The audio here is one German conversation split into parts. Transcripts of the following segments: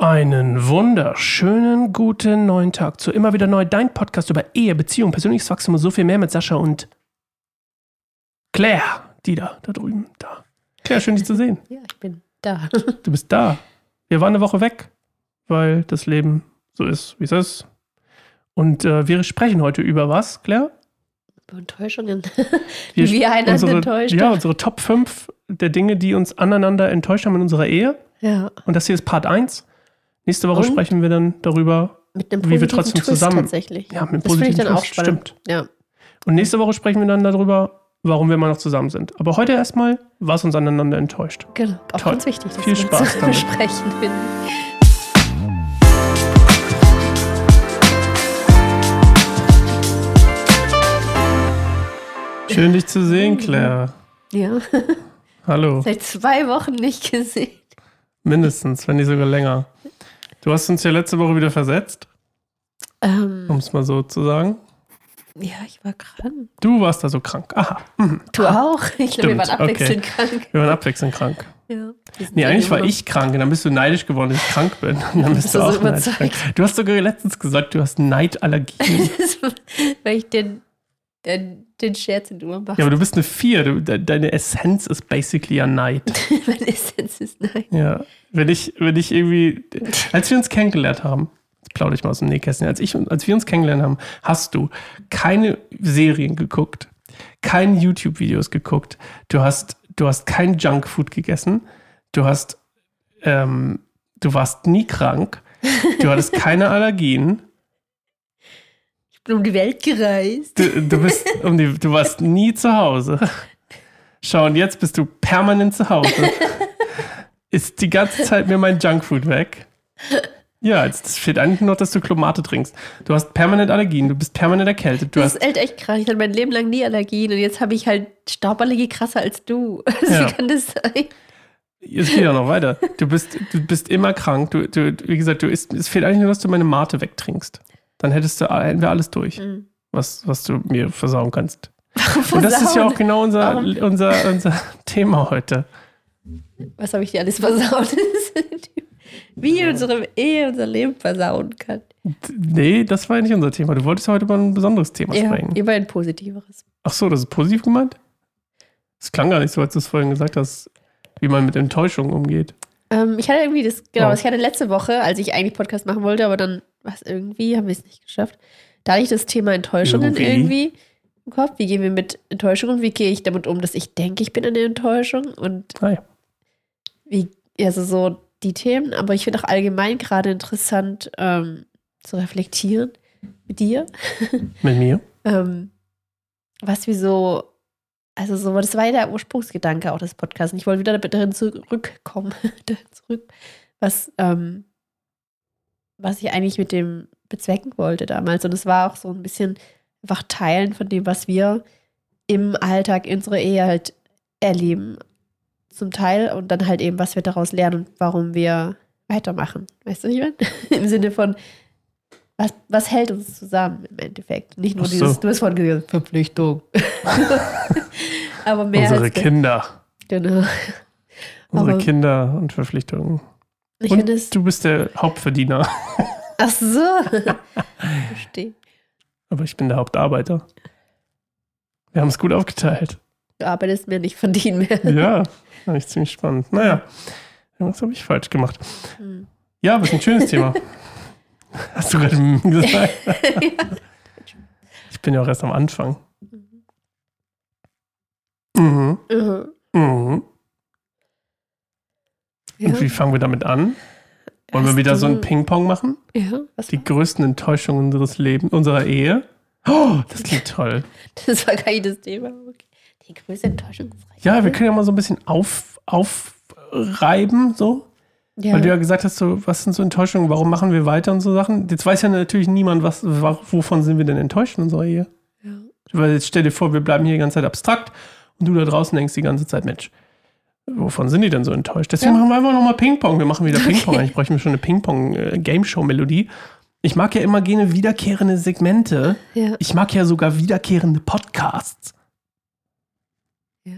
Einen wunderschönen guten neuen Tag zu immer wieder neu dein Podcast über Ehe, Beziehung, persönliches Wachstum und so viel mehr mit Sascha und Claire, die da, da drüben, da. Claire, schön dich zu sehen. Ja, ich bin da. Du bist da. Wir waren eine Woche weg, weil das Leben so ist, wie es ist. Und äh, wir sprechen heute über was, Claire? Über Enttäuschungen. Wir, Wie wir einander unsere, enttäuscht Ja, unsere Top 5 der Dinge, die uns aneinander enttäuscht haben in unserer Ehe. Ja. Und das hier ist Part 1. Nächste Woche Und? sprechen wir dann darüber, Wie wir trotzdem Twist zusammen- tatsächlich. Ja, mit das finde ich dann auch Twist, spannend. stimmt. Ja. Und nächste Woche sprechen wir dann darüber, warum wir immer noch zusammen sind. Aber heute erstmal, was uns aneinander enttäuscht. Genau. Auch Toll. ganz wichtig, das Viel so Spaß zu damit. besprechen. Schön, dich zu sehen, Claire. Ja. Hallo. Seit zwei Wochen nicht gesehen. Mindestens, wenn nicht sogar länger. Du hast uns ja letzte Woche wieder versetzt, Ähm, um es mal so zu sagen. ja, ich war krank. Du warst da so krank. Aha. Mhm. Du auch? Ich glaube, wir waren abwechselnd krank. Wir waren abwechselnd krank. Ja. Nee, eigentlich war ich krank und dann bist du neidisch geworden, dass ich krank bin. Und dann bist du du auch so neidisch. krank. Du hast sogar letztens gesagt, du hast war- Weil ich den, den, Scherz in du machst. ja, aber du bist eine 4. Du, de, deine Essenz ist basically ja Neid. Meine Essenz ist nein. Ja. Wenn ich, wenn ich irgendwie. Als wir uns kennengelernt haben, jetzt plaudere ich mal aus dem Nähkästchen, als, ich, als wir uns kennengelernt haben, hast du keine Serien geguckt, keine YouTube-Videos geguckt, du hast, du hast kein Junkfood gegessen, du hast, ähm, du warst nie krank, du hattest keine Allergien, um die Welt gereist. du, du bist um die, du warst nie zu Hause. Schau, und jetzt bist du permanent zu Hause. Ist die ganze Zeit mir mein Junkfood weg. Ja, jetzt fehlt eigentlich nur noch, dass du Klomate trinkst. Du hast permanent Allergien, du bist permanent erkältet. Du Das hast, ist echt, echt krass. Ich hatte mein Leben lang nie Allergien und jetzt habe ich halt Stauballergie krasser als du. Also Ja. Wie kann das sein? es geht ja noch weiter. Du bist, du bist immer krank. Du, du, wie gesagt, du isst, es fehlt eigentlich nur, dass du meine Mate wegtrinkst. Dann hättest du, hätten wir alles durch, Mhm. was, was du mir versauen kannst. Und das ist ja auch genau unser, Warum? unser, unser Thema heute. Was habe ich dir alles versaut? Wie unsere Ehe unser Leben versauen kann. Nee, das war ja nicht unser Thema. Du wolltest ja heute über ein besonderes Thema Ja, sprechen. immer ein positiveres. Ach so, das ist positiv gemeint? Das klang gar nicht so, als du es vorhin gesagt hast, wie man mit Enttäuschung umgeht. Ähm, ich hatte irgendwie das, genau, Oh. ich hatte letzte Woche, als ich eigentlich Podcast machen wollte, aber dann, was irgendwie, haben wir es nicht geschafft. Da hatte ich das Thema Enttäuschungen Irgendwie. irgendwie im Kopf. Wie gehen wir mit Enttäuschungen? Wie gehe ich damit um, dass ich denke, ich bin eine Enttäuschung? Und Naja. wie, also so die Themen, aber ich finde auch allgemein gerade interessant ähm, zu reflektieren mit dir. Mit mir? Ähm, was wir so, also so, das war ja der Ursprungsgedanke auch des Podcasts. Und ich wollte wieder darin zurückkommen, zurück, was, ähm, was ich eigentlich mit dem bezwecken wollte damals. Und es war auch so ein bisschen einfach Teilen von dem, was wir im Alltag in unserer Ehe halt erleben. Zum Teil und dann halt eben, was wir daraus lernen und warum wir weitermachen. Weißt du, was ich meine? Im Sinne von, was, was hält uns zusammen im Endeffekt? Nicht nur so. dieses, du hast vorhin gesagt, Verpflichtung. Aber mehr Unsere. Kinder. Genau. Unsere Aber- Kinder und Verpflichtungen. Ich Und es. du bist der Hauptverdiener. Ach so. Verstehe. Aber ich bin der Hauptarbeiter. Wir haben es gut aufgeteilt. Du arbeitest mir nicht verdienen mehr. Ja, fand ich ziemlich spannend. Naja, was habe ich falsch gemacht? Hm. Ja, aber ist ein schönes Thema. Hast du gerade gesagt? Ich bin ja auch erst am Anfang. Mhm. Mhm. Mhm. Ja. Und wie fangen wir damit an? Wollen wir Hast wieder so ein Ping-Pong machen? Ja, was Die größten Enttäuschungen unseres Lebens, unserer Ehe? Oh, das klingt toll. Das war gar nicht das Thema. Okay. Die größte Enttäuschung. ist Ja, wir können ja mal so ein bisschen auf, aufreiben, so. ja. Weil du ja gesagt hast, so, was sind so Enttäuschungen, warum machen wir weiter und so Sachen. Jetzt weiß ja natürlich niemand, was, wa- wovon sind wir denn enttäuscht in unserer Ehe. ja. Weil jetzt stell dir vor, wir bleiben hier die ganze Zeit abstrakt und du da draußen denkst die ganze Zeit, Mensch, wovon sind die denn so enttäuscht? Deswegen Ja. machen wir einfach nochmal Ping-Pong. Wir machen wieder Ping-Pong. Eigentlich bräuchten wir schon eine Ping-Pong-Game-Show-Melodie. Ich mag ja immer gerne wiederkehrende Segmente. Ja. Ich mag ja sogar wiederkehrende Podcasts. ja.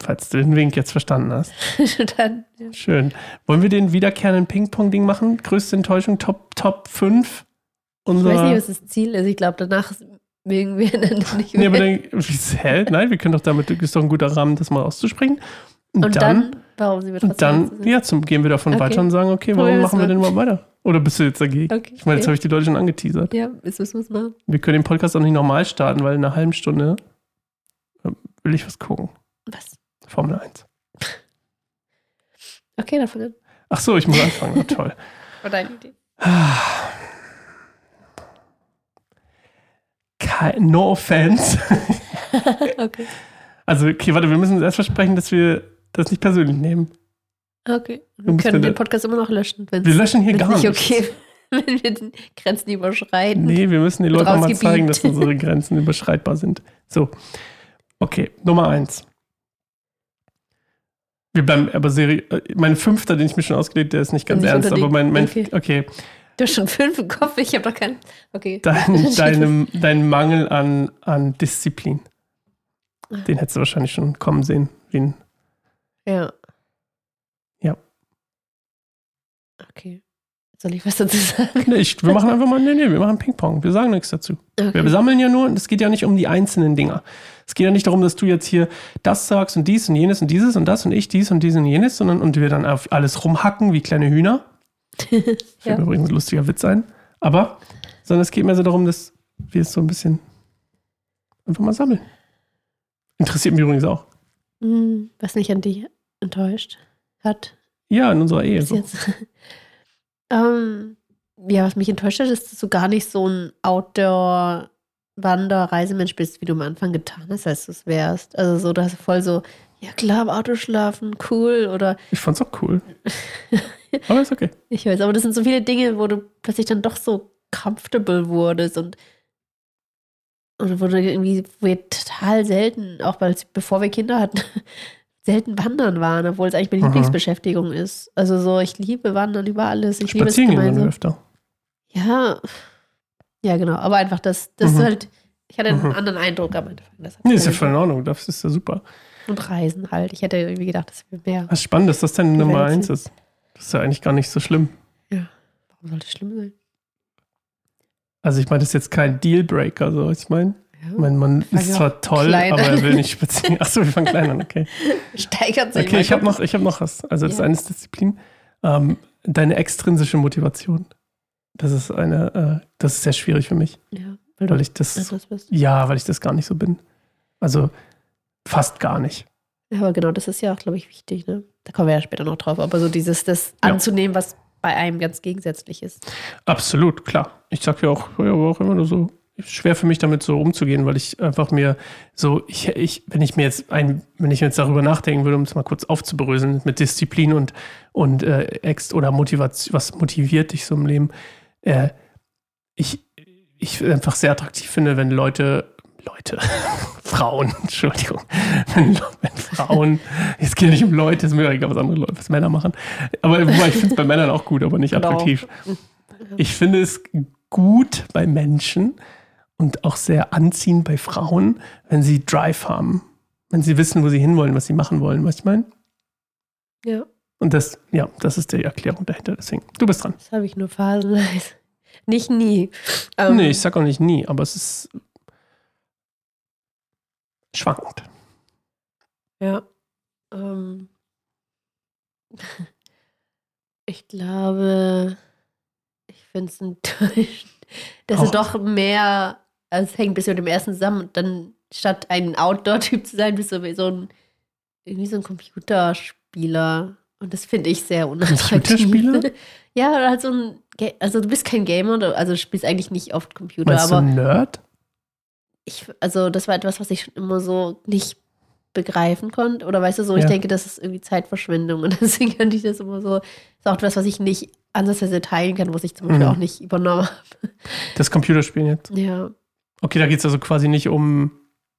falls du den Wink jetzt verstanden hast. Dann, ja. Schön. Wollen wir den wiederkehrenden Ping-Pong-Ding machen? Größte Enttäuschung, Top, Top 5? Ich weiß nicht, was das Ziel ist. Ich glaube, danach mögen wir einander nicht Nee, mehr. aber dann, hä? Nein, wir können doch damit, ist doch ein guter Rahmen, das mal auszusprechen. Und, dann, dann, warum sind wir und trotzdem dann ja, zum, gehen wir davon Okay. weiter und sagen, okay, warum wir machen wir denn mal. weiter? Oder bist du jetzt dagegen? Okay. Ich meine, jetzt habe ich die Leute schon angeteasert. ja, jetzt müssen wir es machen. Wir können den Podcast auch nicht normal starten, weil in einer halben Stunde äh, will ich was gucken. Was? Formel 1. Okay, an. Ach so, ich muss anfangen. Na, toll. War deine Idee. No offense. okay. Also, okay, warte, wir müssen uns erst versprechen, dass wir das nicht persönlich nehmen. Okay. Wir können den Podcast immer noch löschen. Wir löschen hier gar nicht nichts. okay, wenn wir den Grenzen überschreiten. Nee, wir müssen den Leuten mal zeigen, dass unsere Grenzen überschreitbar sind. So. Okay, Nummer eins. Wir bleiben aber seriös. Mein fünfter, den ich mir schon ausgelegt, der ist nicht ganz ernst, aber mein, mein Okay. okay. Du hast schon fünf im Kopf, ich habe doch keinen. Okay. Dein, deinem, dein Mangel an, an Disziplin. Ah. Den hättest du wahrscheinlich schon kommen sehen. Wie ein, Ja. Ja. Okay. Soll ich was dazu sagen? nee, ich, wir machen einfach mal, nee, nee, wir machen Ping-Pong. Wir sagen nichts dazu. Wir Okay. sammeln ja nur, es geht ja nicht um die einzelnen Dinger. Es geht ja nicht darum, dass du jetzt hier das sagst und dies und jenes und dieses und das und ich dies und dies und jenes, sondern und wir dann auf alles rumhacken wie kleine Hühner. Ja. mir übrigens ein lustiger Witz ein. Aber, sondern es geht mir so darum, dass wir es so ein bisschen einfach mal sammeln. Interessiert mich übrigens auch. Hm, Was mich an dich enttäuscht hat Ja, in unserer Ehe. So. jetzt. ähm, ja, was mich enttäuscht hat, ist, dass du gar nicht so ein Outdoor-Wander-Reisemensch bist, wie du am Anfang getan hast, als du es wärst. Also so, dass du voll so, ja klar, im Auto schlafen, cool. Oder Ich fand's auch cool. Aber ist okay. Ich weiß, aber das sind so viele Dinge, wo du plötzlich dann doch so comfortable wurdest und, und wo du irgendwie, wo wir total selten, auch weil bevor wir Kinder hatten, selten wandern waren, obwohl es eigentlich meine Aha. Lieblingsbeschäftigung ist. Also so, ich liebe Wandern über alles. Ich liebe es Spazieren gehen wir gemeinsam. öfter. Ja, ja, genau. Aber einfach, das, das Mhm. ist halt, ich hatte einen Mhm. anderen Eindruck am Anfang. Das Nee, ist ja voll in Ordnung. Das ist ja super. Und Reisen halt. Ich hätte irgendwie gedacht, das wäre mehr. Was spannend, dass das deine Nummer eins ist. Das ist ja eigentlich gar nicht so schlimm. Warum sollte es schlimm sein? Also ich meine, das ist jetzt kein Dealbreaker, so ich meine. Ja. Ich meine, man Fang ist ja zwar toll, klein aber er will nicht spazieren. Achso, wir fangen klein an, okay. Steigert sich. Okay, ich habe noch, ich hab noch was. Also das Ja. eine ist Disziplin. Ähm, deine extrinsische Motivation. Das ist eine, äh, das ist sehr schwierig für mich, Ja, weil weil ich das, bist. ja, weil ich das gar nicht so bin. Also fast gar nicht. Ja, aber genau, das ist ja auch, glaube ich, wichtig, ne? Da kommen wir ja später noch drauf. Aber so dieses, das anzunehmen, was bei einem ganz gegensätzlich ist. Absolut, klar. Ich sag ja auch, ja, auch immer nur so, schwer für mich damit so umzugehen, weil ich einfach mir so, ich, ich, wenn ich mir jetzt ein, wenn ich jetzt darüber nachdenken würde, um es mal kurz aufzubröseln, mit Disziplin und, und äh, Ext oder Motivation, was motiviert dich so im Leben, äh, ich, ich einfach sehr attraktiv finde, wenn Leute, Leute, Frauen, Entschuldigung, wenn, wenn Frauen, jetzt geht nicht um Leute, ist mir egal, was andere Leute, was Männer machen, aber wobei ich finde es bei Männern auch gut, aber nicht Genau. attraktiv. Ich finde es gut bei Menschen und auch sehr anziehend bei Frauen, wenn sie Drive haben. Wenn sie wissen, wo sie hinwollen, was sie machen wollen, was ich meine. Ja, Und das, ja, das ist die Erklärung dahinter. Deswegen, du bist dran. das habe ich nur phasenweise. Nicht nie. Ähm, nee, ich sag auch nicht nie, aber es ist schwankend. Ja. Ähm, ich glaube, ich finde es enttäuschend, dass Auch. du doch mehr, also es hängt ein bisschen mit dem ersten zusammen und dann statt ein Outdoor-Typ zu sein, bist du so ein, irgendwie so ein Computerspieler. Und das finde ich sehr unattraktiv. Computerspieler? Ja, oder halt so ein, also du bist kein Gamer, du- also du spielst eigentlich nicht oft Computer, Meinst du aber ein Nerd? Ich, also das war etwas, was ich schon immer so nicht begreifen konnte. Oder weißt du so, ich Ja. denke, das ist irgendwie Zeitverschwendung. Und deswegen könnte ich das immer so, ist auch etwas, was ich nicht ansatzweise teilen kann, was ich zum Beispiel Mhm. auch nicht übernommen habe. Das Computerspielen jetzt. Ja. Okay, da geht es also quasi nicht um,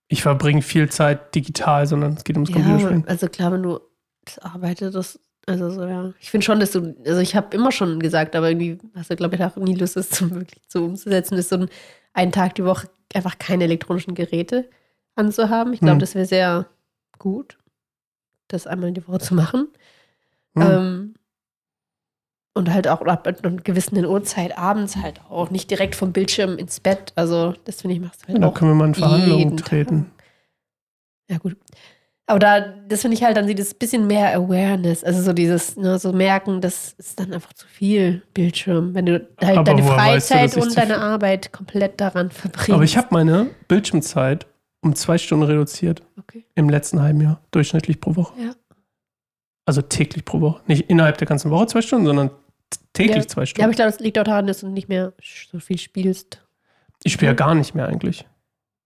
ich verbringe viel Zeit digital, sondern es geht ums ja, Computerspielen. also klar, wenn du das arbeitet, das, also so, ja. Ich finde schon, dass du, also ich habe immer schon gesagt, aber irgendwie hast du, glaube ich, auch nie Lust, das zum wirklich so umzusetzen, ist so ein, einen Tag die Woche einfach keine elektronischen Geräte anzuhaben. Ich glaube, Hm. das wäre sehr gut. das einmal in die Woche zu machen. Hm. Ähm, und halt auch ab einer gewissen Uhrzeit abends halt auch. Nicht direkt vom Bildschirm ins Bett. Also, das finde ich, machst du Ja, halt da auch. können wir mal in Verhandlungen treten. Tag. Ja, gut. Aber da, das finde ich halt dann dieses bisschen mehr Awareness. Also so dieses, ne, so merken, das ist dann einfach zu viel Bildschirm. Wenn du halt Aber deine weißt du, Freizeit ich und deine Arbeit komplett daran verbringst. Aber ich habe meine Bildschirmzeit um zwei Stunden reduziert Okay. im letzten halben Jahr, durchschnittlich pro Woche. Ja. Also täglich pro Woche. Nicht innerhalb der ganzen Woche zwei Stunden, sondern täglich Ja. zwei Ja, aber Stunden. ich glaube, das liegt auch daran, dass du nicht mehr so viel spielst. ich spiele ja gar nicht mehr eigentlich.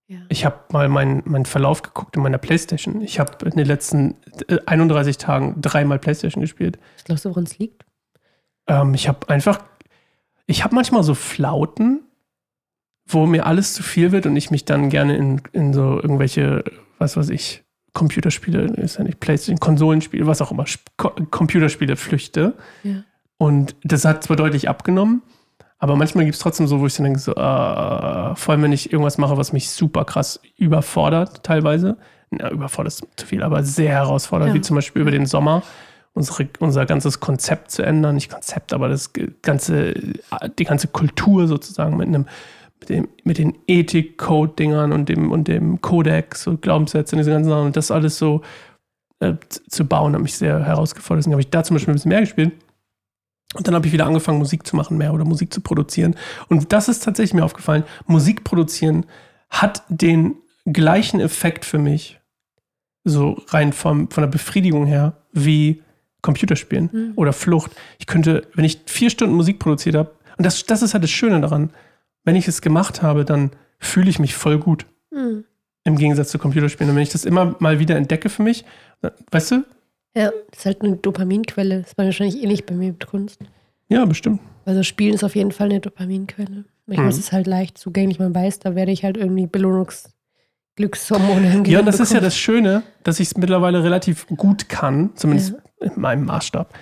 Ja. Ich habe mal meinen meinen Verlauf geguckt in meiner Playstation. Ich habe in den letzten äh, 31 Tagen dreimal Playstation gespielt. Was glaubst du, woran es liegt? Ähm, ich habe einfach, ich habe manchmal so Flauten, wo mir alles zu viel wird und ich mich dann gerne in, in so irgendwelche, was weiß ich, Computerspiele, ist ja nicht Playstation, Konsolenspiele, was auch immer, Sp- Co Computerspiele flüchte. Ja. Und das hat zwar deutlich abgenommen, aber manchmal gibt es trotzdem so, wo ich dann denke, so, äh, vor allem wenn ich irgendwas mache, was mich super krass überfordert, teilweise. Na, überfordert ist zu viel, aber sehr herausfordernd, Ja. wie zum Beispiel über den Sommer unsere, unser ganzes Konzept zu ändern. Nicht Konzept, aber das ganze, die ganze Kultur sozusagen mit einem, mit, dem, mit den Ethik-Code-Dingern und dem, und dem Kodex und Glaubenssätze und diese ganzen Sachen und das alles so äh, zu bauen, hat mich sehr herausgefordert. Deswegen habe ich da zum Beispiel ein bisschen mehr gespielt. Und dann habe ich wieder angefangen, Musik zu machen mehr oder Musik zu produzieren. Und das ist tatsächlich mir aufgefallen. Musik produzieren hat den gleichen Effekt für mich, so rein vom, von der Befriedigung her, wie Computerspielen Mhm. oder Flucht. Ich könnte, wenn ich vier Stunden Musik produziert habe, und das, das ist halt das Schöne daran, wenn ich es gemacht habe, dann fühle ich mich voll gut. Hm. Im Gegensatz zu Computerspielen. Und wenn ich das immer mal wieder entdecke für mich, weißt du? Ja, das ist halt eine Dopaminquelle. Das war wahrscheinlich ähnlich bei mir mit Kunst. Ja, bestimmt. Also Spielen ist auf jeden Fall eine Dopaminquelle. Manchmal Mhm. ist es halt leicht zugänglich, man weiß, da werde ich halt irgendwie Belohnungsglückshormone im Ja, und das ist ja das Schöne, dass ich es mittlerweile relativ gut kann, zumindest in meinem Maßstab,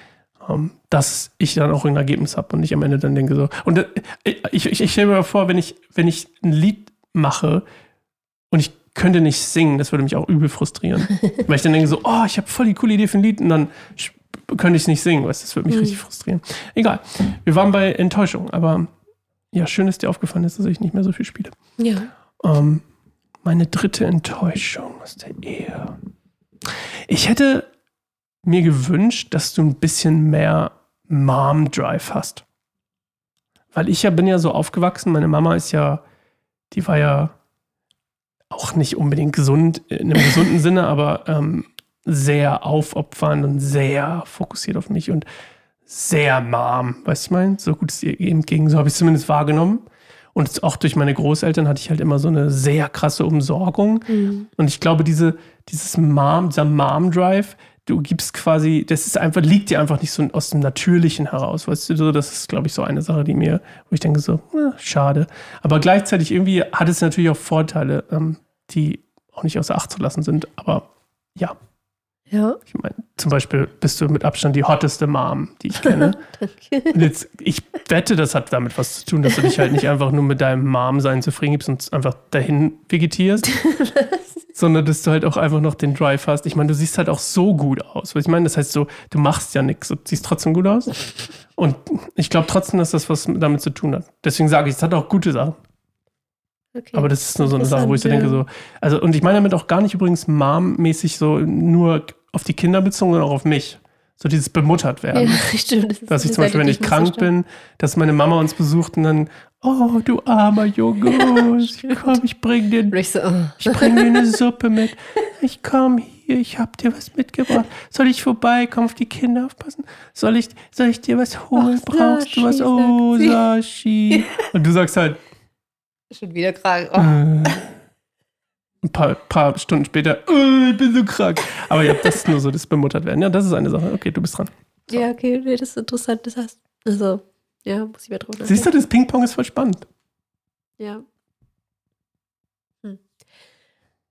ähm, dass ich dann auch ein Ergebnis habe und ich am Ende dann denke so. Und äh, ich, ich, ich stelle mir vor, wenn ich, wenn ich ein Lied mache und ich könnte nicht singen, das würde mich auch übel frustrieren. Weil ich dann denke so, oh, ich habe voll die coole Idee für ein Lied und dann könnte ich es nicht singen, weißt das würde mich Mhm. richtig frustrieren. Egal. Wir waren bei Enttäuschung, aber ja, schön, dass dir aufgefallen ist, dass ich nicht mehr so viel spiele. Ja. Ähm, meine dritte Enttäuschung aus der Ehe. Ich hätte mir gewünscht, dass du ein bisschen mehr Mom-Drive hast. Weil ich ja bin ja so aufgewachsen, meine Mama ist ja, die war ja auch nicht unbedingt gesund, in einem gesunden Sinne, aber ähm, sehr aufopfernd und sehr fokussiert auf mich und sehr Mom, weißt du, ich meine? So gut es ihr eben ging, so habe ich es zumindest wahrgenommen. Und auch durch meine Großeltern hatte ich halt immer so eine sehr krasse Umsorgung. Mhm. Und ich glaube, diese, dieses Mom, dieser Mom-Drive, du gibst quasi, das ist einfach, liegt dir einfach nicht so aus dem Natürlichen heraus. Weißt du, so, das ist, glaube ich, so eine Sache, die mir, wo ich denke, so, eh, schade. Aber gleichzeitig irgendwie hat es natürlich auch Vorteile, ähm, die auch nicht außer Acht zu lassen sind. Aber ja, Ja, ich meine, zum Beispiel bist du mit Abstand die hotteste Mom, die ich kenne. danke. Und jetzt, ich wette, das hat damit was zu tun, dass du dich halt nicht einfach nur mit deinem Mom-Sein zufrieden gibst und einfach dahin vegetierst, sondern dass du halt auch einfach noch den Drive hast. Ich meine, du siehst halt auch so gut aus. Was ich meine, das heißt so, du machst ja nichts und siehst trotzdem gut aus. Und ich glaube trotzdem, dass das was damit zu tun hat. Deswegen sage ich, es hat auch gute Sachen. Okay. Aber das ist nur so eine Sache, wo ich so denke, so, also, und ich meine damit auch gar nicht übrigens Mom-mäßig so nur auf die Kinder bezogen, sondern auch auf mich. So dieses bemuttert werden. ja, stimmt. Dass ich zum Beispiel, wenn ich krank stark- bin, dass meine Mama uns besucht und dann, oh, du armer Junge, ich komm, ich bring dir, Und ich so, oh. ich bring dir eine Suppe mit. Ich komm hier, ich hab dir was mitgebracht. Soll ich vorbeikommen, auf die Kinder aufpassen? Soll ich, soll ich dir was holen? Ach, Brauchst du was? Sashi, Oh. Sashi. Und du sagst halt, Schon wieder krank. Oh. äh, ein paar, paar Stunden später, äh, ich bin so krank. Aber ja, das ist nur so das bemuttert werden. Ja, das ist eine Sache. Okay, du bist dran. Ja, okay, nee, das ist interessant. Das heißt, also, ja, muss ich mehr drüber nachdenken. Siehst du, das Ping-Pong ist voll spannend. Ja. Hm.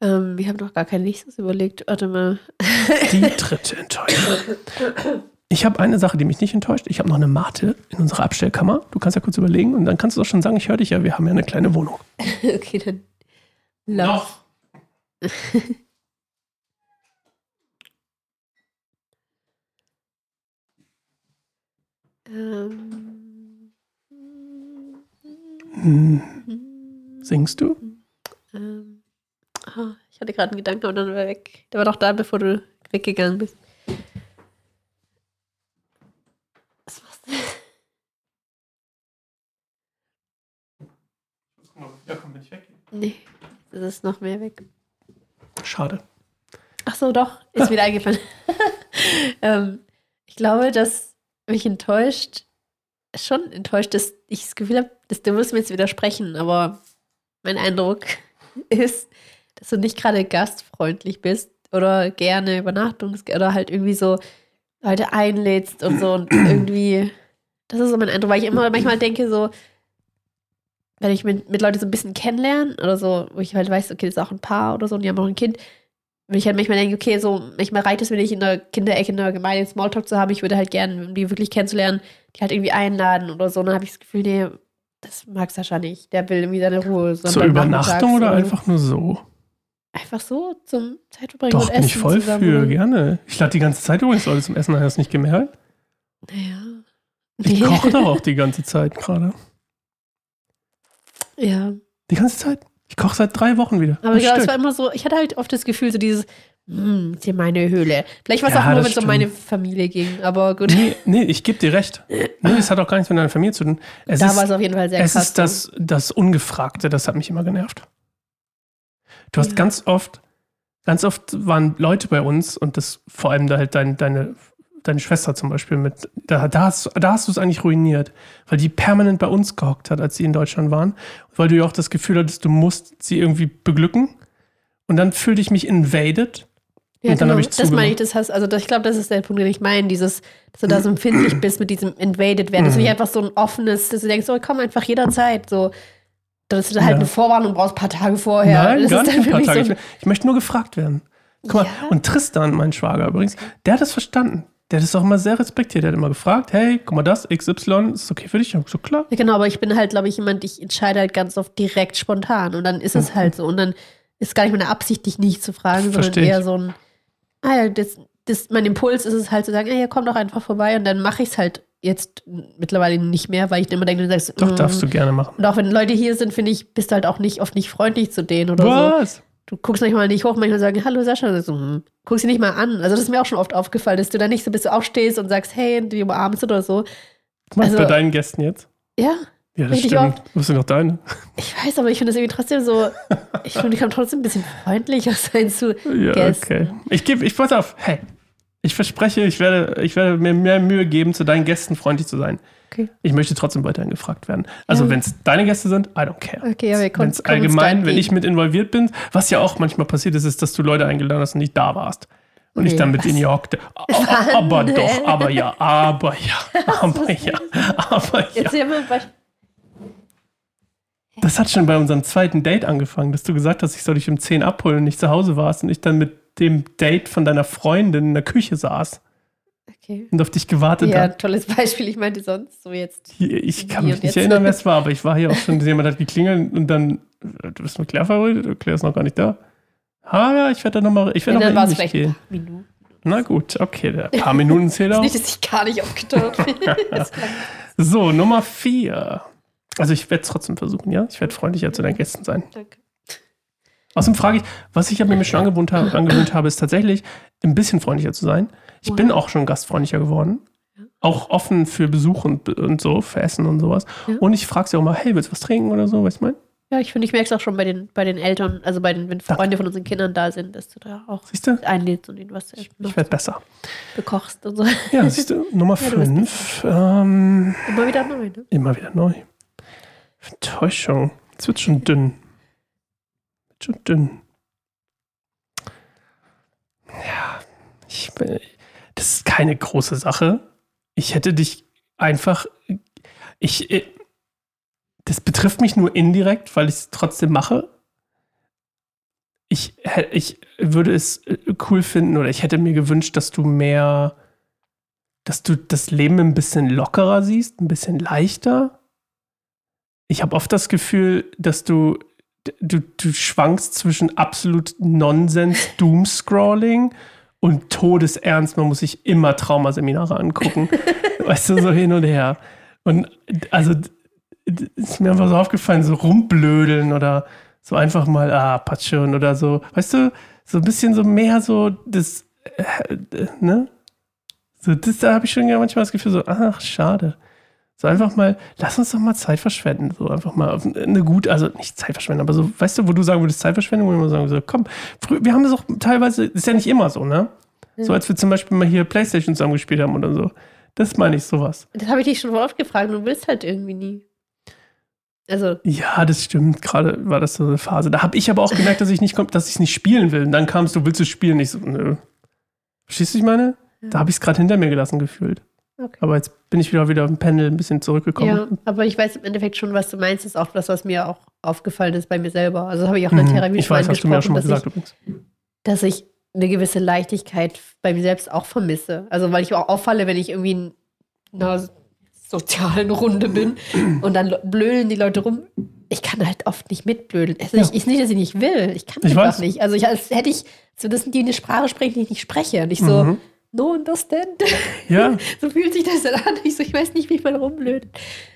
Ähm, wir haben noch gar kein nächstes überlegt. Warte mal. Die dritte Enttäuschung. Ich habe eine Sache, die mich nicht enttäuscht. Ich habe noch eine Mate in unserer Abstellkammer. Du kannst ja kurz überlegen und dann kannst du auch schon sagen, ich höre dich ja, wir haben ja eine kleine Wohnung. okay, dann. Lauf. Ähm. Singst du? Ähm. Oh, ich hatte gerade einen Gedanken, aber dann war er weg. Der war doch da, bevor du weggegangen bist. Was war's denn? Guck mal, wieder kommt nicht weg. Nee, das ist noch mehr weg. Schade. Ach so, doch, ist wieder eingefallen. ähm, ich glaube, dass mich enttäuscht, schon enttäuscht, dass ich das Gefühl habe, dass du musst mir jetzt widersprechen, aber mein Eindruck ist, dass du nicht gerade gastfreundlich bist oder gerne Übernachtungs- oder halt irgendwie so Leute einlädst und so und irgendwie, das ist so mein Eindruck, weil ich immer manchmal denke so, wenn ich mit, mit Leuten so ein bisschen kennenlerne oder so, wo ich halt weiß, okay, das ist auch ein Paar oder so und die haben auch ein Kind, wenn ich halt manchmal denke, okay, so, manchmal reicht es mir nicht in der Kinderecke in der Gemeinde Smalltalk zu haben, ich würde halt gerne, um die wirklich kennenzulernen, die halt irgendwie einladen oder so, und dann habe ich das Gefühl, nee, das mag Sascha nicht, der will irgendwie seine Ruhe. Zur Übernachtung oder einfach nur so? Einfach so zum Zeitverbringen Doch, und bin ich Essen voll zusammen. für, gerne. Ich lade die ganze Zeit übrigens Leute zum Essen, hast du nicht gemerkt? Naja. Ich koche doch auch die ganze Zeit gerade. Ja. Die ganze Zeit. Ich koche seit drei Wochen wieder. Aber ich glaube, es war immer so, ich hatte halt oft das Gefühl, so dieses, hm, ist hier meine Höhle. Vielleicht war es Ja, auch nur, wenn es um meine Familie ging, aber gut. Nee, nee, ich gebe dir recht. Nee, es hat auch gar nichts mit deiner Familie zu tun. Es da war es auf jeden Fall sehr es krass. ist das, das Ungefragte, das hat mich immer genervt. Du hast Ja. ganz oft, ganz oft waren Leute bei uns und das vor allem da halt dein, deine, deine Schwester zum Beispiel mit, da, da hast, da hast du es eigentlich ruiniert, weil die permanent bei uns gehockt hat, als sie in Deutschland waren, weil du ja auch das Gefühl hattest, du musst sie irgendwie beglücken und dann fühlte ich mich invaded. Ja, Und dann genau, ich das meine ich, das hast, also das, ich glaube, das ist der Punkt, den ich meine, dieses, dass du da so empfindlich bist mit diesem invaded werden, dass du Mhm. nicht einfach so ein offenes, dass du denkst, oh, komm einfach jederzeit, so, dass du halt Ja. eine Vorwarnung brauchst, ein paar Tage vorher. Nein, das gar nicht ein paar Tage. so Ich, ich möchte nur gefragt werden. Guck mal, Ja. und Tristan, mein Schwager übrigens, der hat das verstanden. Der hat es auch immer sehr respektiert. Der hat immer gefragt, hey, guck mal, das, XY, ist okay für dich? Ich hab so, klar. Ja, genau, aber ich bin halt, glaube ich, jemand, ich entscheide halt ganz oft direkt spontan und dann ist es halt so und dann ist gar nicht meine Absicht, dich nicht zu fragen, sondern Versteh ich. eher so ein, ah ja, das, das, mein Impuls ist es halt zu sagen, ja, ja, komm doch einfach vorbei und dann mache ich es halt jetzt mittlerweile nicht mehr, weil ich immer denke, du sagst, Doch, mm. darfst du gerne machen. Und auch wenn Leute hier sind, finde ich, bist du halt auch nicht oft nicht freundlich zu denen oder so. Was? Du guckst manchmal nicht hoch, manchmal sagen, hallo Sascha, und so, hm, guckst sie nicht mal an. Also das ist mir auch schon oft aufgefallen, dass du da nicht so, bis du aufstehst und sagst, hey, und die umarmst oder so. Mal, Also- bei deinen Gästen jetzt? Ja, Ja, das stimmt. Wo sind noch deine? ich weiß, aber ich finde das irgendwie trotzdem so, ich finde, ich kann trotzdem ein bisschen freundlicher sein zu Ja, Gästen. okay. Ich gebe, ich pass auf, hey, ich verspreche, ich werde, ich werde mir mehr Mühe geben, zu deinen Gästen freundlich zu sein. Okay. Ich möchte trotzdem weiterhin gefragt werden. Also, Ja. wenn es deine Gäste sind, I don't care. Okay, aber wir kommen Wenn es allgemein, wenn ich mit involviert bin, was ja auch manchmal passiert ist, ist, dass du Leute eingeladen hast und nicht da warst. Und ich Nee, dann mit was? ihnen a- Aber doch, aber ja, aber ja, aber ja, aber ja. Erzähl mal ein Beispiel. Das hat schon bei unserem zweiten Date angefangen, dass du gesagt hast, ich soll dich um 10 abholen und nicht zu Hause warst und ich dann mit dem Date von deiner Freundin in der Küche saß Okay. und auf dich gewartet Ja, habe. tolles Beispiel. Ich meinte sonst so jetzt. Hier, Ich kann mich nicht erinnern, wer es war, aber ich war hier auch schon, jemand hat geklingelt und dann, du bist mit Claire verabredet, Claire ist noch gar nicht da. Ah ja, ich werde da nochmal, ich werde Und dann noch war mal es in mich gehen. Minuten. Na gut, okay, der paar Minuten zählt auch. Nicht, dass ich gar nicht aufgetaucht bin. So, Nummer vier. Also ich werde es trotzdem versuchen, ja? Ich werde freundlicher zu deinen Gästen sein. Danke. Außerdem frage ich, was ich mir schon angewöhnt habe, angewöhnt habe, ist tatsächlich ein bisschen freundlicher zu sein. Ich bin auch schon gastfreundlicher geworden. Auch offen für Besuch und, und so, für Essen und sowas. Ja. Und ich frage sie auch mal, hey, willst du was trinken oder so? Weißt du mein? Ja, ich finde, ich merke es auch schon bei den, bei den Eltern, also bei den, wenn Freunde von unseren Kindern da sind, dass du da auch Siehst du? einlädst und ihnen was zu essen Ich machst, werde besser. bekochst und so. Ja, siehst du, Nummer Ja, du bist fünf. Ähm, Immer wieder neu, ne? immer wieder neu. Enttäuschung. Jetzt wird schon dünn. Wird schon dünn. Ja, ich, bin- das ist keine große Sache. Ich hätte dich einfach. Ich, äh, das betrifft mich nur indirekt, weil ich es trotzdem mache. Ich, ich würde es äh, cool finden oder ich hätte mir gewünscht, dass du mehr, dass du das Leben ein bisschen lockerer siehst, ein bisschen leichter. Ich habe oft das Gefühl, dass du, du, du schwankst zwischen absolut Nonsens, Doomscrolling und todesernst, man muss sich immer Traumaseminare angucken. weißt du, so hin und her. Und also ist mir einfach so aufgefallen, so rumblödeln oder so einfach mal, ah, passt schon oder so. Weißt du, so ein bisschen so mehr so das, äh, ne? So, das, da habe ich schon manchmal das Gefühl, so, ach, schade. So einfach mal, lass uns doch mal Zeit verschwenden. So einfach mal eine gute, also nicht Zeit verschwenden, aber so, weißt du, wo du sagen würdest, Zeitverschwendung, wo wir sagen, so, komm, wir haben das auch teilweise, ist ja nicht immer so, ne? Ja. So als wir zum Beispiel mal hier Playstation zusammen gespielt haben oder so. Das meine ich sowas. Das habe ich dich schon voll oft gefragt, du willst halt irgendwie nie. Also. Ja, das stimmt. Gerade war das so eine Phase. Da habe ich aber auch gemerkt, dass ich nicht dass ich nicht spielen will. Und dann kamst du, willst du spielen? Ich so, nö. Verstehst du, ich meine? Ja. Da habe ich es gerade hinter mir gelassen gefühlt. Okay. Aber jetzt bin ich wieder, wieder auf dem Pendel ein bisschen zurückgekommen. Ja, aber ich weiß im Endeffekt schon, was du meinst. Das ist auch das, was mir auch aufgefallen ist bei mir selber. Also habe ich auch in der mhm. Therapie ich weiß, hast du mir auch schon mal gesagt übrigens. Dass ich eine gewisse Leichtigkeit bei mir selbst auch vermisse. Also weil ich auch auffalle, wenn ich irgendwie in einer sozialen Runde bin und dann blödeln die Leute rum. Ich kann halt oft nicht mitblödeln. Es ist, ja. nicht, dass ich nicht will. Ich kann ich einfach weiß. nicht. Also ich, als hätte ich, so das sind die eine Sprache sprechen, die ich nicht spreche. Und ich so, mhm no understand. Ja. so fühlt sich das dann an. Ich so, ich weiß nicht, wie man rumblöd.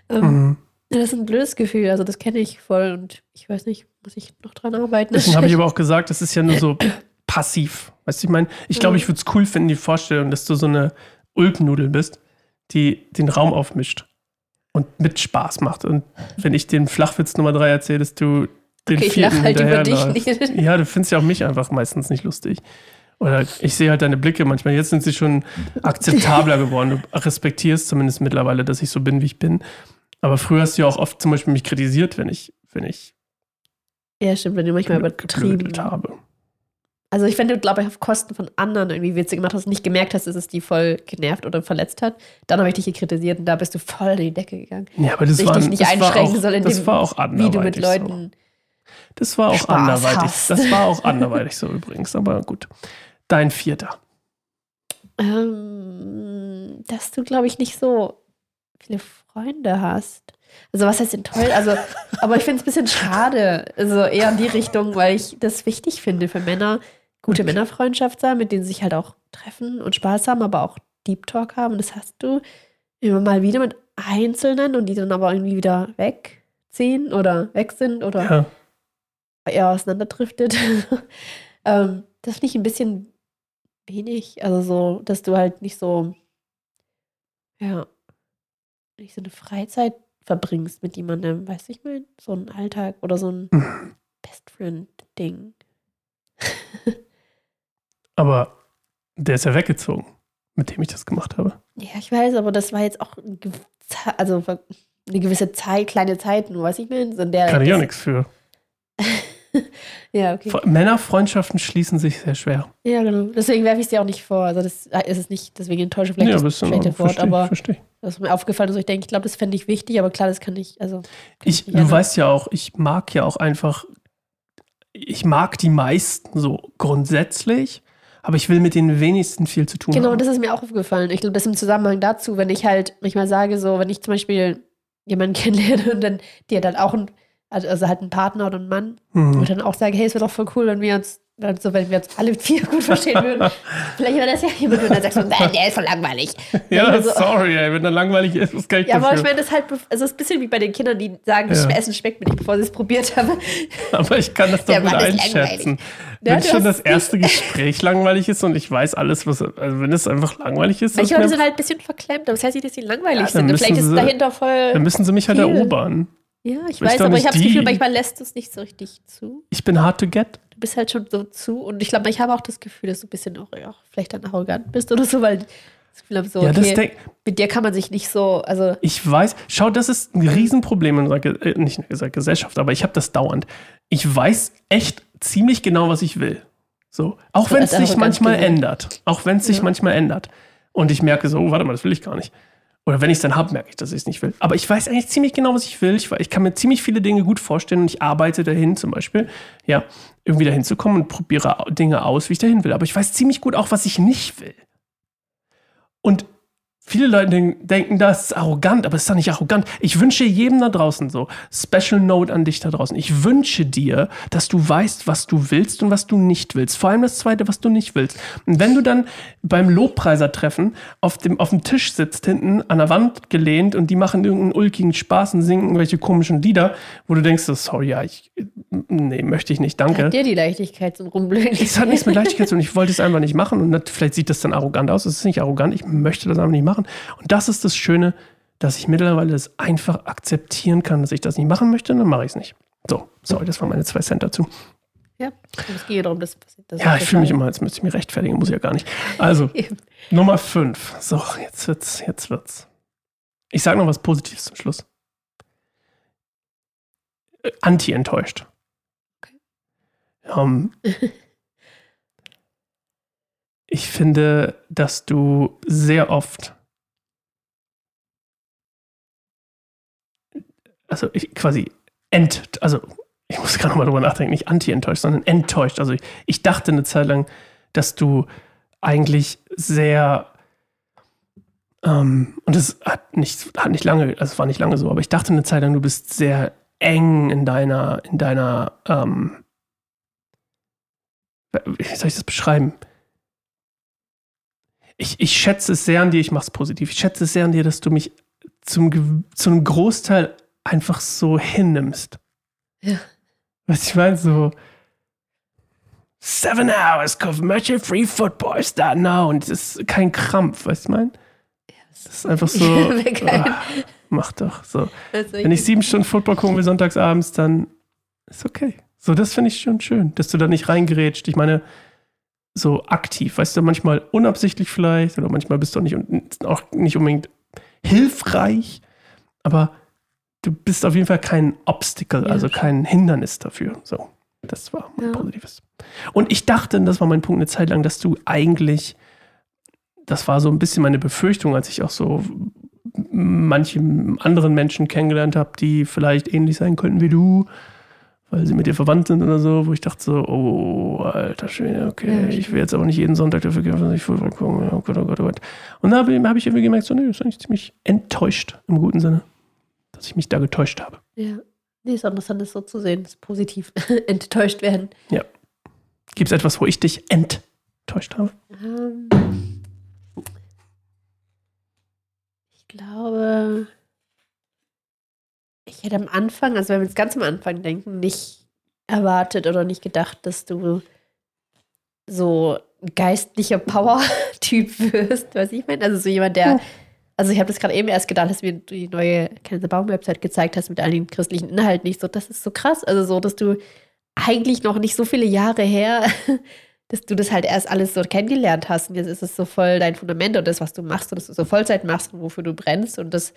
Ähm, mhm. Das ist ein blödes Gefühl, also das kenne ich voll und ich weiß nicht, muss ich noch dran arbeiten. Deswegen habe ich aber auch gesagt, das ist ja nur so passiv. Weißt du, ich meine, ich glaube, ich würde es cool finden, die Vorstellung, dass du so eine Ulknudel bist, die den Raum aufmischt und mit Spaß macht. Und wenn ich den Flachwitz Nummer drei erzähle, dass du den okay, vierten halt hinterherläufst. Ja, du findest ja auch mich einfach meistens nicht lustig. Oder ich sehe halt deine Blicke manchmal. Jetzt sind sie schon akzeptabler geworden. Du respektierst zumindest mittlerweile, dass ich so bin, wie ich bin. Aber früher hast du ja auch oft zum Beispiel mich kritisiert, wenn ich, wenn ich. Ja, stimmt, wenn du manchmal übertrieben habe. Also ich finde, glaube ich, auf Kosten von anderen irgendwie Witze gemacht hast, nicht gemerkt hast, dass es die voll genervt oder verletzt hat. Dann habe ich dich hier kritisiert und da bist du voll in die Decke gegangen. Ja, aber das, war, dich nicht einschränken auch, soll in das dem, war auch wie du mit Leuten. So. Das war auch Spaß anderweitig. Hast. Das war auch anderweitig so übrigens, aber gut. Dein vierter. Ähm, dass du, glaube ich, nicht so viele Freunde hast. Also was heißt enttäuscht? Also, aber ich finde es ein bisschen schade. Also eher in die Richtung, weil ich das wichtig finde für Männer, gute. Männerfreundschaft sein, mit denen sie sich halt auch treffen und Spaß haben, aber auch Deep Talk haben. Das hast du immer mal wieder mit Einzelnen und die dann aber irgendwie wieder wegziehen oder weg sind oder ja. eher auseinanderdriftet. ähm, das finde ich ein bisschen wenig. Also so, dass du halt nicht so, ja, nicht so eine Freizeit verbringst mit jemandem, weißt du, ich meine? So ein Alltag oder so ein. Best Friend-Ding. aber der ist ja weggezogen, mit dem ich das gemacht habe. Ja, ich weiß, aber das war jetzt auch also eine gewisse Zeit, kleine Zeit, nur weiß ich meine. So der, Kann ich auch nichts für. ja, okay. Männerfreundschaften schließen sich sehr schwer. Ja, genau. Deswegen werfe ich es dir auch nicht vor. Also das ist es nicht, deswegen enttäusche vielleicht ja, das schlechte Wort, versteh, aber versteh. das ist mir aufgefallen, also ich denke, ich glaube, das fände ich wichtig, aber klar, das kann ich, also. Kann ich, ich du weißt ja auch, ich mag ja auch einfach, ich mag die meisten so grundsätzlich, aber ich will mit den wenigsten viel zu tun genau, haben. Genau, das ist mir auch aufgefallen. Ich glaube, das im Zusammenhang dazu, wenn ich halt manchmal sage, so, wenn ich zum Beispiel jemanden kennenlerne und dann, die hat halt auch ein also, also halt ein Partner oder ein Mann, mhm. und dann auch sagen, hey, es wäre doch voll cool, wenn wir uns, also wenn wir uns alle vier gut verstehen würden. Vielleicht wäre das ja jemand, und dann sagst du, nein, der ist voll langweilig. Ja, so, sorry, ey, wenn er langweilig ist, ist gar nicht Ja, aber ich meine, das ist halt, also es ist ein bisschen wie bei den Kindern, die sagen, das ja. Essen schmeckt mir nicht, bevor sie es probiert haben. Aber ich kann das doch gut einschätzen. Wenn schon das erste Gespräch langweilig ist und ich weiß alles, was, also wenn es einfach langweilig ist. Manche Leute sind halt ein bisschen verklemmt, aber das heißt nicht, dass sie langweilig ja, sind. Vielleicht ist es dahinter voll. Dann müssen sie mich halt erobern. Ja, ich weiß, aber ich habe das Gefühl, manchmal lässt es nicht so richtig zu. Ich bin hard to get. Du bist halt schon so zu. Und ich glaube, ich habe auch das Gefühl, dass du ein bisschen auch, ja, vielleicht dann arrogant bist oder so, weil ich habe, so, ja, okay, mit dir kann man sich nicht so, also. Ich weiß, schau, das ist ein Riesenproblem in unserer, äh, nicht in unserer Gesellschaft, aber ich habe das dauernd. Ich weiß echt ziemlich genau, was ich will. So, auch wenn es sich manchmal ändert. Auch wenn es sich ja. manchmal ändert. Und ich merke so, oh, warte mal, das will ich gar nicht. Oder wenn ich es dann habe, merke ich, dass ich es nicht will. Aber ich weiß eigentlich ziemlich genau, was ich will. Ich, ich kann mir ziemlich viele Dinge gut vorstellen und ich arbeite dahin, zum Beispiel, ja, irgendwie dahin zu kommen und probiere Dinge aus, wie ich dahin will. Aber ich weiß ziemlich gut auch, was ich nicht will. Und Viele Leute denken, das ist arrogant, aber es ist doch nicht arrogant. Ich wünsche jedem da draußen so, Special Note an dich da draußen. Ich wünsche dir, dass du weißt, was du willst und was du nicht willst. Vor allem das Zweite, was du nicht willst. Und wenn du dann beim Lobpreisertreffen auf dem, auf dem Tisch sitzt, hinten an der Wand gelehnt und die machen irgendeinen ulkigen Spaß und singen irgendwelche komischen Lieder, wo du denkst, so, sorry, ja, ich, nee, möchte ich nicht, danke. Hat dir die Leichtigkeit zum Rumblöden. Es hat nichts mit Leichtigkeit zu tun. Ich wollte es einfach nicht machen und das, vielleicht sieht das dann arrogant aus. Es ist nicht arrogant. Ich möchte das einfach nicht machen. Und das ist das Schöne, dass ich mittlerweile das einfach akzeptieren kann, dass ich das nicht machen möchte, dann mache ich es nicht. So, sorry, das waren meine zwei Cent dazu. Ja, es geht darum, dass das Ja, ich fühle mich immer, als müsste ich mich rechtfertigen, muss ich ja gar nicht. Also, Nummer fünf. So, jetzt wird's, jetzt wird's. Ich sage noch was Positives zum Schluss. Äh, Anti-enttäuscht. Ähm, ich finde, dass du sehr oft, also ich quasi ent, also ich muss gerade mal drüber nachdenken, nicht anti-enttäuscht, sondern enttäuscht. Also ich, ich dachte eine Zeit lang, dass du eigentlich sehr ähm, und es hat nicht, hat nicht lange, also es war nicht lange so, aber ich dachte eine Zeit lang, du bist sehr eng in deiner, in deiner, ähm, wie soll ich das beschreiben? Ich, ich schätze es sehr an dir, ich mache es positiv. Ich schätze es sehr an dir, dass du mich zum, zum Großteil einfach so hinnimmst. Ja. Was ich meine, so Seven hours commercial free football start now. Und es ist kein Krampf, weißt du, ich meine? Das ist einfach so. ah, mach doch. So. Wenn ich sieben Stunden Football gucken will sonntags abends, dann ist okay. So, das finde ich schon schön, dass du da nicht reingerätscht. Ich meine, so aktiv, weißt du, manchmal unabsichtlich vielleicht oder manchmal bist du auch nicht, auch nicht unbedingt hilfreich, aber du bist auf jeden Fall kein Obstacle, ja, also kein Hindernis dafür. So, das war mein ja. Positives. Und ich dachte, das war mein Punkt eine Zeit lang, dass du eigentlich, das war so ein bisschen meine Befürchtung, als ich auch so manche anderen Menschen kennengelernt habe, die vielleicht ähnlich sein könnten wie du, weil sie mit dir verwandt sind oder so, wo ich dachte so, oh, alter Schwede, okay, ja. ich will jetzt aber nicht jeden Sonntag dafür kämpfen, dass ich Fußball gucke, oh Gott, oh Gott, oh Gott. Und da habe hab ich irgendwie gemerkt, so, nee, das ist eigentlich ziemlich enttäuscht, im guten Sinne, dass ich mich da getäuscht habe. Ja, nee, ist interessant, das so zu sehen, das positiv enttäuscht werden. Ja. Gibt es etwas, wo ich dich enttäuscht habe? Ähm, ich glaube ich hätte am Anfang, also wenn wir jetzt ganz am Anfang denken, nicht erwartet oder nicht gedacht, dass du so geistlicher Power-Typ wirst, was ich meine. Also so jemand, der, also ich habe das gerade eben erst gedacht, dass du mir die neue Kenneth Baum-Website gezeigt hast mit all den christlichen Inhalten. Nicht so, das ist so krass. Also so, dass du eigentlich noch nicht so viele Jahre her, dass du das halt erst alles so kennengelernt hast. Und jetzt ist es so voll dein Fundament und das, was du machst und dass du so Vollzeit machst und wofür du brennst. Und das,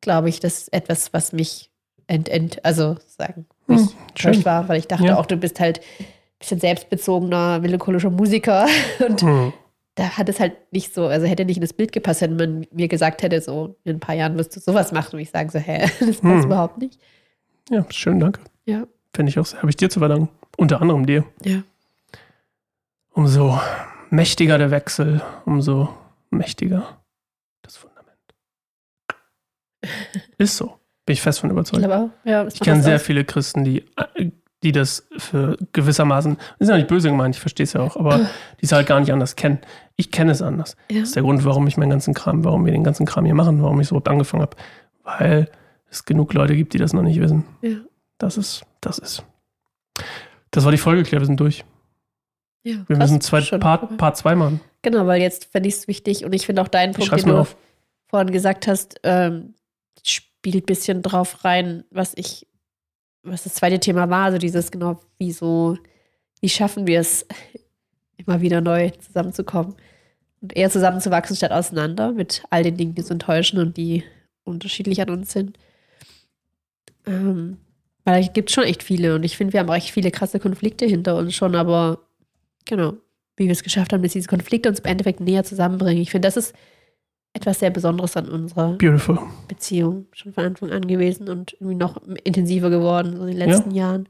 glaube ich, das ist etwas, was mich ent, ent, also sagen, hm, schön war, weil ich dachte ja. auch, du bist halt ein bisschen selbstbezogener, melancholischer Musiker und hm. Da hat es halt nicht so, also hätte nicht in das Bild gepasst, wenn man mir gesagt hätte, so in ein paar Jahren wirst du sowas machen und ich sage so, hä, das passt hm. überhaupt nicht. Ja, schön, danke. Ja. Finde ich auch, habe ich dir zu verdanken. Unter anderem dir. Ja. Umso mächtiger der Wechsel, umso mächtiger das Fundament. Ist so. Bin ich fest von überzeugt. Ich, ja, ich kenne sehr viele Christen, die, die das für gewissermaßen, das ist ja nicht böse gemeint, ich verstehe es ja auch, aber die es halt gar nicht anders kennen. Ich kenne es anders. Ja. Das ist der Grund, warum ich meinen ganzen Kram, warum wir den ganzen Kram hier machen, warum ich so überhaupt angefangen habe. Weil es genug Leute gibt, die das noch nicht wissen. Ja. Das ist, das ist. Das war die Folge, Claire, wir sind durch. Ja, wir krass, müssen zwei, Part, Part 2 machen. Genau, weil jetzt fände ich es wichtig und ich finde auch deinen Punkt, den du auf. vorhin gesagt hast, ähm, spielt ein bisschen drauf rein, was ich, was das zweite Thema war, also dieses genau, wie wie schaffen wir es, immer wieder neu zusammenzukommen und eher zusammenzuwachsen statt auseinander mit all den Dingen, die uns enttäuschen und die unterschiedlich an uns sind. Ähm, weil es gibt schon echt viele und ich finde, wir haben auch echt viele krasse Konflikte hinter uns schon, aber genau, wie wir es geschafft haben, dass diese Konflikte uns im Endeffekt näher zusammenbringen. Ich finde, das ist etwas sehr Besonderes an unserer Beautiful. Beziehung schon von Anfang an gewesen und irgendwie noch intensiver geworden so in den letzten ja. Jahren.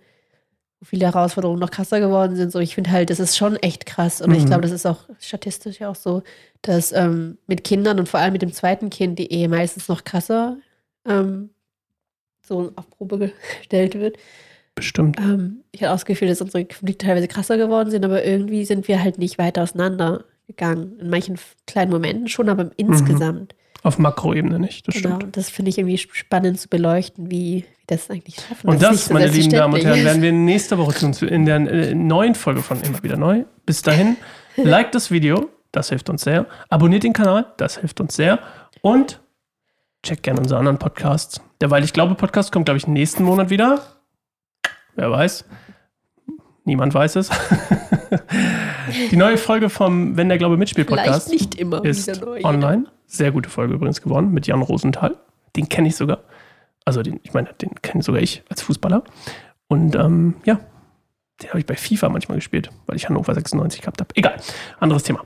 wo viele Herausforderungen noch krasser geworden sind. So, ich finde halt, das ist schon echt krass. Und ich Mhm. glaube, das ist auch statistisch ja auch so, dass ähm, mit Kindern und vor allem mit dem zweiten Kind die Ehe meistens noch krasser ähm, so auf Probe gestellt wird. Bestimmt. Ähm, ich habe auch das Gefühl, dass unsere Konflikte teilweise krasser geworden sind, aber irgendwie sind wir halt nicht weiter auseinander gegangen. In manchen kleinen Momenten schon, aber insgesamt. Auf Makroebene nicht, das Genau. stimmt. Und das finde ich irgendwie spannend zu beleuchten, wie wir das eigentlich schaffen. Und das, nicht so meine lieben Damen und Herren, werden wir nächste Woche tun, in der äh, neuen Folge von Immer wieder neu. Bis dahin, liked das Video, das hilft uns sehr. Abonniert den Kanal, das hilft uns sehr. Und checkt gerne unsere anderen Podcasts. Der Weil ich glaube, Podcast kommt, glaube ich, nächsten Monat wieder. Wer weiß. Niemand weiß es. Die neue Folge vom Wenn der Glaube mitspielt Vielleicht Podcast nicht immer ist online. Sehr gute Folge übrigens geworden mit Jan Rosenthal. Den kenne ich sogar. Also den, ich meine, den kenne sogar ich als Fußballer. Und ähm, ja, den habe ich bei FIFA manchmal gespielt, weil ich Hannover 96 gehabt habe. Egal, anderes Thema.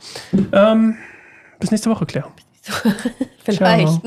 Ähm, bis nächste Woche, Claire. Vielleicht.